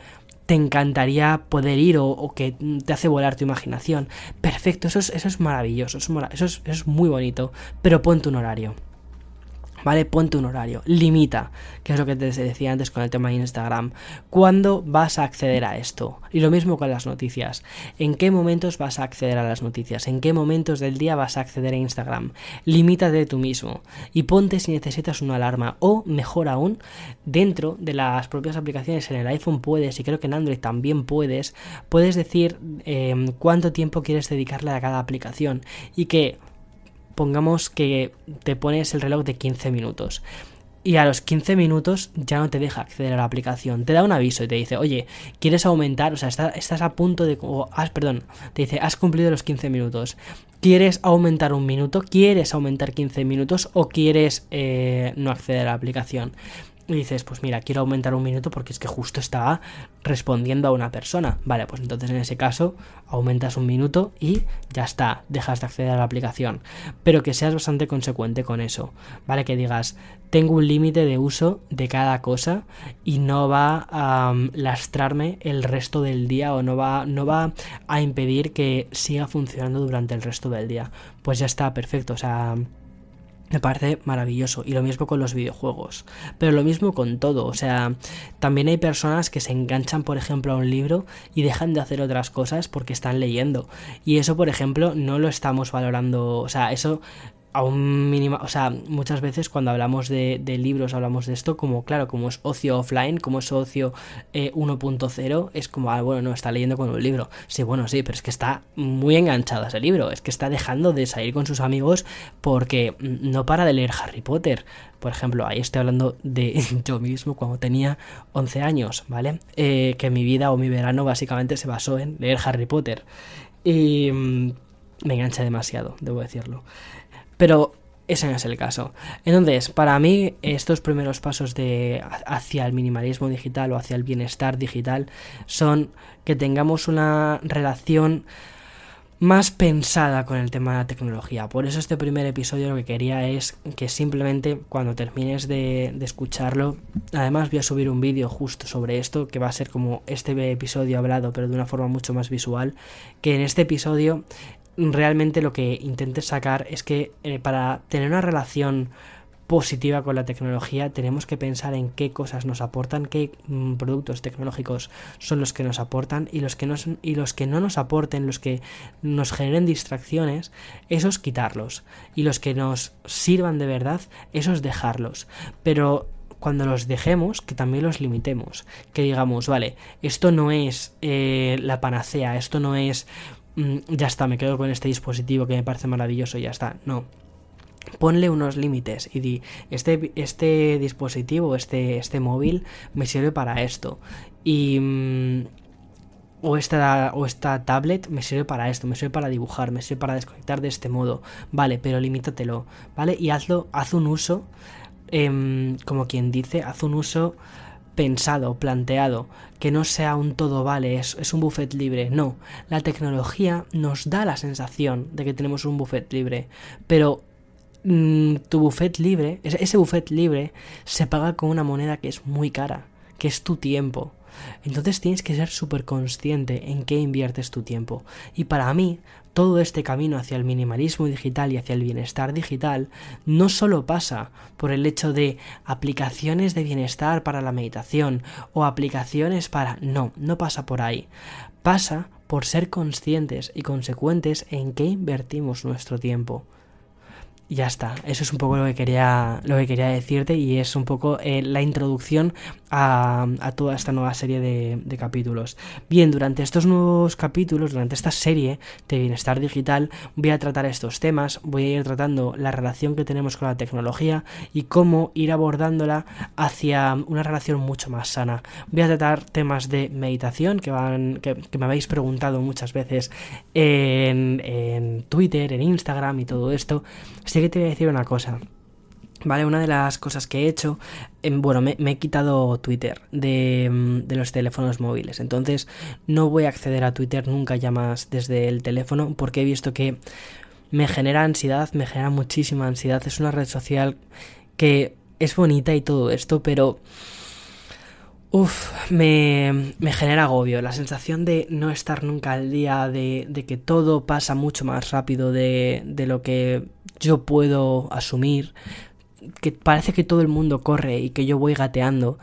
te encantaría poder ir o, que te hace volar tu imaginación. Perfecto, eso es, eso es maravilloso, eso es, eso es muy bonito, pero ponte un horario. ¿Vale? Ponte un horario, limita, que es lo que te decía antes con el tema de Instagram. ¿Cuándo vas a acceder a esto? Y lo mismo con las noticias. ¿En qué momentos vas a acceder a las noticias? ¿En qué momentos del día vas a acceder a Instagram? Limítate tú mismo y ponte si necesitas una alarma o, mejor aún, dentro de las propias aplicaciones en el iPhone puedes, y creo que en Android también puedes, puedes decir em, cuánto tiempo quieres dedicarle a cada aplicación y que pongamos que te pones el reloj de 15 minutos y a los 15 minutos ya no te deja acceder a la aplicación. Te da un aviso y te dice, oye, ¿quieres aumentar? O sea, estás a punto de... has, perdón, te dice, has cumplido los 15 minutos. ¿Quieres aumentar un minuto? ¿Quieres aumentar 15 minutos? ¿O quieres eh, no acceder a la aplicación? Y dices, pues mira, quiero aumentar un minuto porque es que justo estaba respondiendo a una persona. Vale, pues entonces en ese caso aumentas un minuto y ya está, dejas de acceder a la aplicación. Pero que seas bastante consecuente con eso, ¿vale? Que digas, tengo un límite de uso de cada cosa y no va a um, lastrarme el resto del día o no va, no va a impedir que siga funcionando durante el resto del día. Pues ya está, perfecto, o sea me parece maravilloso. Y lo mismo con los videojuegos. Pero lo mismo con todo. O sea, también hay personas que se enganchan, por ejemplo, a un libro y dejan de hacer otras cosas porque están leyendo. Y eso, por ejemplo, no lo estamos valorando. O sea, eso a un mínimo, o sea, muchas veces cuando hablamos de, libros hablamos de esto como, claro, como es ocio offline, como es ocio 1.0, eh, es como, ah, bueno, no, está leyendo con un libro. Sí, bueno, sí, pero es que está muy enganchado ese libro, es que está dejando de salir con sus amigos porque no para de leer Harry Potter. Por ejemplo, ahí estoy hablando de yo mismo cuando tenía 11 años, ¿vale? Eh, que mi vida o mi verano básicamente se basó en leer Harry Potter. Y mm, me engancha demasiado, debo decirlo. Pero ese no es el caso. Entonces, para mí, estos primeros pasos de hacia el minimalismo digital o hacia el bienestar digital son que tengamos una relación más pensada con el tema de la tecnología. Por eso este primer episodio lo que quería es que simplemente cuando termines de, de escucharlo, además voy a subir un vídeo justo sobre esto, que va a ser como este episodio hablado, pero de una forma mucho más visual, que en este episodio realmente lo que intentes sacar es que eh, para tener una relación positiva con la tecnología tenemos que pensar en qué cosas nos aportan, qué mm, productos tecnológicos son los que nos aportan y los que, no, y los que no nos aporten, los que nos generen distracciones, esos quitarlos y los que nos sirvan de verdad, esos dejarlos. Pero cuando los dejemos, que también los limitemos. Que digamos, vale, esto no es eh, la panacea, esto no es Mm, ya está, me quedo con este dispositivo que me parece maravilloso y ya está. No. Ponle unos límites y di, este, este dispositivo, este, este móvil me sirve para esto. Y... Mm, o esta, o esta tablet me sirve para esto, me sirve para dibujar, me sirve para desconectar de este modo. Vale, pero limítatelo, ¿vale? Y hazlo, haz un uso, em, como quien dice, haz un uso pensado, planteado, que no sea un todo vale, es, un buffet libre. No, la tecnología nos da la sensación de que tenemos un buffet libre, pero mm, tu buffet libre, ese buffet libre se paga con una moneda que es muy cara, que es tu tiempo. Entonces tienes que ser súper consciente en qué inviertes tu tiempo. Y para mí, todo este camino hacia el minimalismo digital y hacia el bienestar digital no solo pasa por el hecho de aplicaciones de bienestar para la meditación o aplicaciones para... No, no pasa por ahí. Pasa por ser conscientes y consecuentes en qué invertimos nuestro tiempo ya está. Eso es un poco lo que quería, lo que quería decirte y es un poco eh, la introducción a, toda esta nueva serie de, capítulos. Bien, durante estos nuevos capítulos, durante esta serie de bienestar digital, voy a tratar estos temas, voy a ir tratando la relación que tenemos con la tecnología y cómo ir abordándola hacia una relación mucho más sana. Voy a tratar temas de meditación que, van, que, me habéis preguntado muchas veces en, en Twitter, en Instagram y todo esto que te voy a decir una cosa. Vale, una de las cosas que he hecho, em, bueno, me, he quitado Twitter de, mm, de, los teléfonos móviles, entonces no voy a acceder a Twitter nunca ya más desde el teléfono porque he visto que me genera ansiedad, me genera muchísima ansiedad, es una red social que es bonita y todo esto, pero Uf, me, me, genera agobio, la sensación de no estar nunca al día, de, que todo pasa mucho más rápido de, lo que yo puedo asumir, que parece que todo el mundo corre y que yo voy gateando.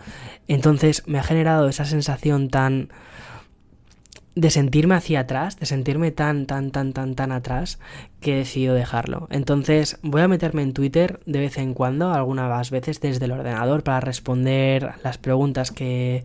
Entonces me ha generado esa sensación tan de sentirme hacia atrás, de sentirme tan, tan, tan, tan, tan atrás, que he decidido dejarlo. Entonces voy a meterme en Twitter de vez en cuando, algunas veces desde el ordenador, para responder las preguntas que,